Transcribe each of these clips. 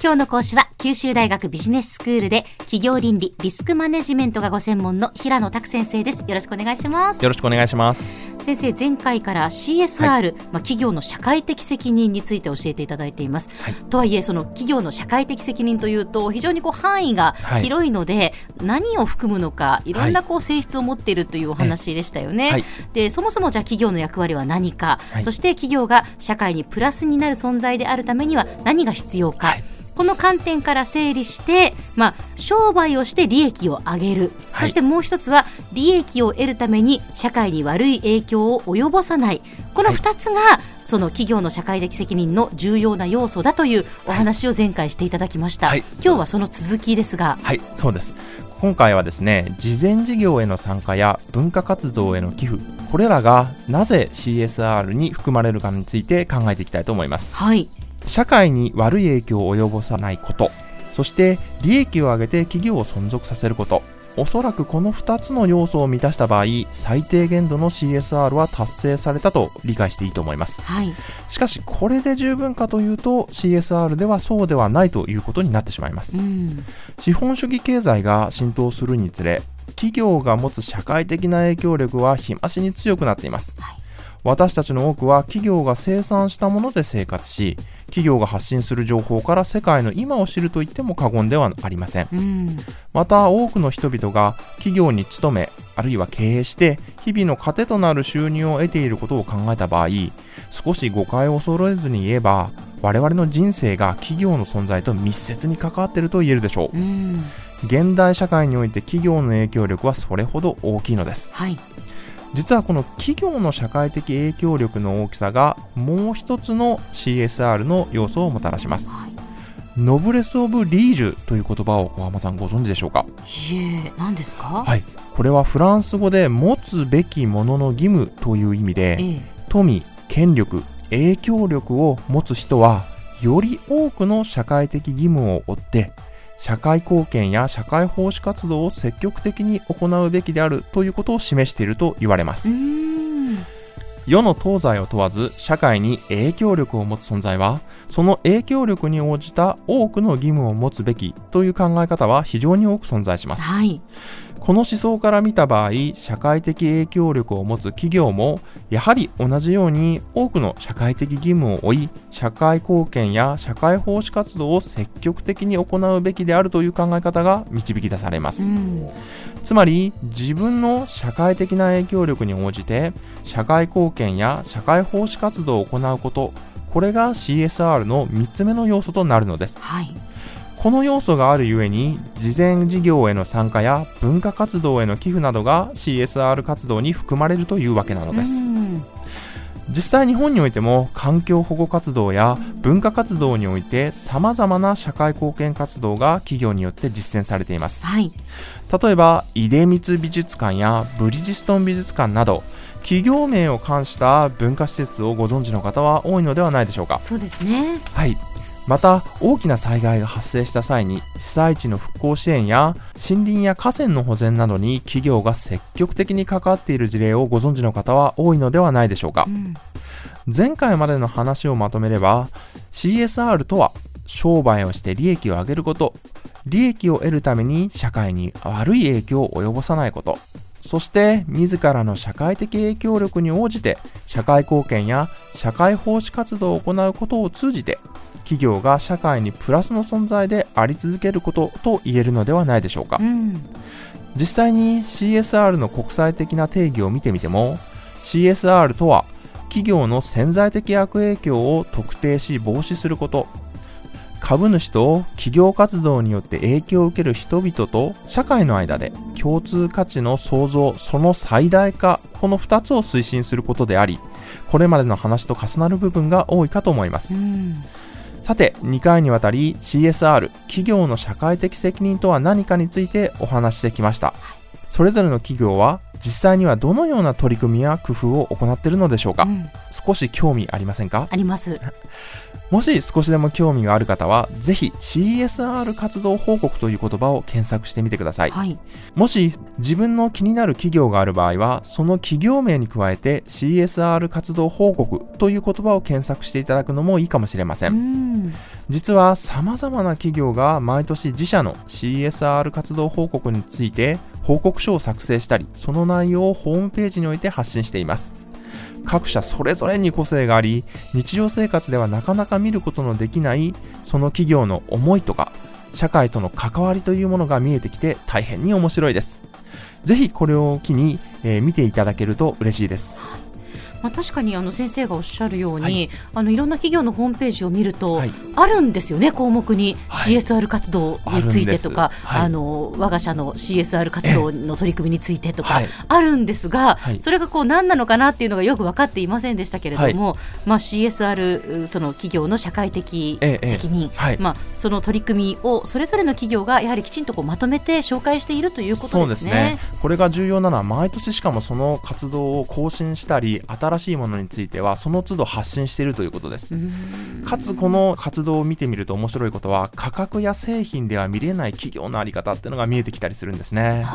今日の講師は九州大学ビジネススクールで企業倫理リスクマネジメントがご専門の平野拓先生です。よろしくお願いします。よろしくお願いします先生前回から CSR、はい、まあ、企業の社会的責任について教えていただいています、はい、とはいえその企業の社会的責任というと非常にこう範囲が広いので、はい、何を含むのかい。ろんなこう性質を持っているというお話でしたよね、でそもそもじゃあ企業の役割は何か、そして企業が社会にプラスになる存在であるためには何が必要か、この観点から整理して、まあ、商売をして利益を上げる、はい、そしてもう一つは利益を得るために社会に悪い影響を及ぼさない。この2つが、はい、その企業の社会的責任の重要な要素だというお話を前回していただきました、はい、今日はその続きですが。はいそうです。今回はですね事前事業への参加や文化活動への寄付。これらがなぜ CSR に含まれるかについて考えていきたいと思います。はい社会に悪い影響を及ぼさないこと、そして利益を上げて企業を存続させること、おそらくこの2つの要素を満たした場合、最低限度の CSR は達成されたと理解していいと思います。はい、しかし、これで十分かというと CSR ではそうではないということになってしまいます。うん、資本主義経済が浸透するにつれ、企業が持つ社会的な影響力は日増しに強くなっています。はい私たちの多くは企業が生産したもので生活し企業が発信する情報から世界の今を知ると言っても過言ではありません、うん、また多くの人々が企業に勤めあるいは経営して日々の糧となる収入を得ていることを考えた場合少し誤解を揃えずに言えば我々の人生が企業の存在と密接に関わっていると言えるでしょう、うん、現代社会において企業の影響力はそれほど大きいのです、はい実はこの企業の社会的影響力の大きさがもう一つの CSR の要素をもたらします、はい、ノブレス・オブ・リージュという言葉を小浜さんご存知でしょうか？いえ何ですか？はい。これはフランス語で持つべきものの義務という意味で、ええ、富権力影響力を持つ人はより多くの社会的義務を負って社会貢献や社会奉仕活動を積極的に行うべきであるということを示していると言われます。世の東西を問わず社会に影響力を持つ存在はその影響力に応じた多くの義務を持つべきという考え方は非常に多く存在します、はい、この思想から見た場合社会的影響力を持つ企業もやはり同じように多くの社会的義務を負い社会貢献や社会奉仕活動を積極的に行うべきであるという考え方が導き出されます、うん、つまり自分の社会的な影響力に応じて社会貢献や社会奉仕活動を行うことこれが CSR の3つ目の要素となるのです、はいこの要素があるゆえに事前事業への参加や文化活動への寄付などが CSR 活動に含まれるというわけなのです。実際日本においても環境保護活動や文化活動において様々な社会貢献活動が企業によって実践されています、はい、例えば出光美術館やブリヂストン美術館など企業名を冠した文化施設をご存知の方は多いのではないでしょうか。そうですね。はいまた大きな災害が発生した際に被災地の復興支援や森林や河川の保全などに企業が積極的に関わっている事例をご存知の方は多いのではないでしょうか、うん、前回までの話をまとめれば CSR とは商売をして利益を上げること利益を得るために社会に悪い影響を及ぼさないことそして自らの社会的影響力に応じて社会貢献や社会奉仕活動を行うことを通じて企業が社会にプラスの存在であり続けることと言えるのではないでしょうか、うん、実際に CSR の国際的な定義を見てみても CSR とは企業の潜在的悪影響を特定し防止すること。株主と企業活動によって影響を受ける人々と社会の間で共通価値の創造その最大化この2つを推進することでありこれまでの話と重なる部分が多いかと思います、うんさて2回にわたり CSR 企業の社会的責任とは何かについてお話してきました。それぞれの企業は実際にはどのような取り組みや工夫を行っているのでしょうか、うん、少し興味ありませんか？あります もし少しでも興味がある方は、ぜひ CSR 活動報告という言葉を検索してみてください。はい、もし自分の気になる企業がある場合は、その企業名に加えて CSR 活動報告という言葉を検索していただくのもいいかもしれません。ん実は様々な企業が毎年自社の CSR 活動報告について報告書を作成したり、その内容をホームページにおいて発信しています。各社それぞれに個性があり日常生活ではなかなか見ることのできないその企業の思いとか社会との関わりというものが見えてきて大変に面白いです。是非これを機に、えー、見ていただけると嬉しいです、まあ、確かにあの先生がおっしゃるように、はい、あのいろんな企業のホームページを見ると、はい、あるんですよね、項目に CSR 活動についてとか、はい、あの我が社の CSR 活動の取り組みについてとか、あるんですが、それがこう何なのかなっていうのがよく分かっていませんでしたけれども、まあ、CSR、その企業の社会的責任、まあ、その取り組みをそれぞれの企業がやはりきちんとこうまとめて紹介しているということですね。すね。これが重要なのは毎年しかもその活動を更新したり新新しいものについてはその都度発信しているということです。かつこの活動を見てみると面白いことは価格や製品では見れない企業の在り方っていうのが見えてきたりするんですね。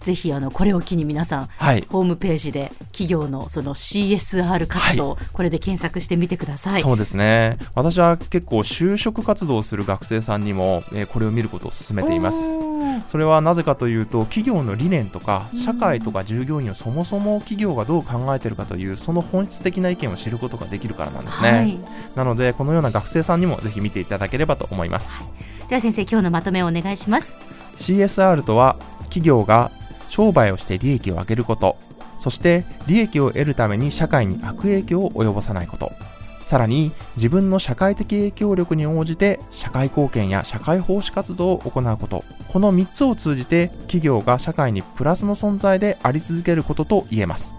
ぜひあのこれを機に皆さん、はい、ホームページで企業のその CSR 活動、はい、これで検索してみてください。そうですね。私は結構就職活動をする学生さんにも、えー、これを見ることを勧めています。それはなぜかというと企業の理念とか社会とか従業員をそもそも企業がどう考えているかというその本質的な意見を知ることができるからなんですね、はい、なのでこのような学生さんにもぜひ見ていただければと思います、はい、では先生今日のまとめをお願いします。CSR とは企業が商売をして利益を上げること。そして利益を得るために社会に悪影響を及ぼさないこと。さらに自分の社会的影響力に応じて社会貢献や社会奉仕活動を行うこと。この3つを通じて企業が社会にプラスの存在であり続けることと言えます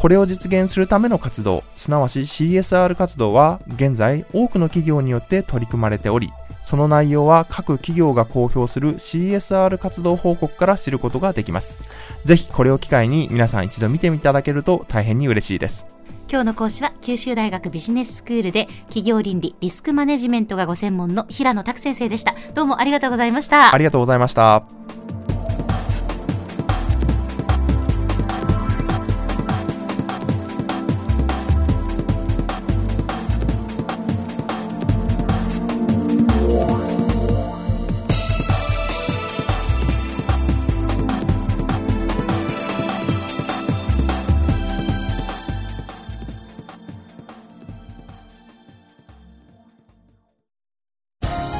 これを実現するための活動すなわち CSR 活動は現在多くの企業によって取り組まれておりその内容は各企業が公表する CSR 活動報告から知ることができます。ぜひこれを機会に皆さん一度見ていただけると大変に嬉しいです。今日の講師は九州大学ビジネススクールで企業倫理リスクマネジメントがご専門の平野拓先生でしたどうもありがとうございましたありがとうございました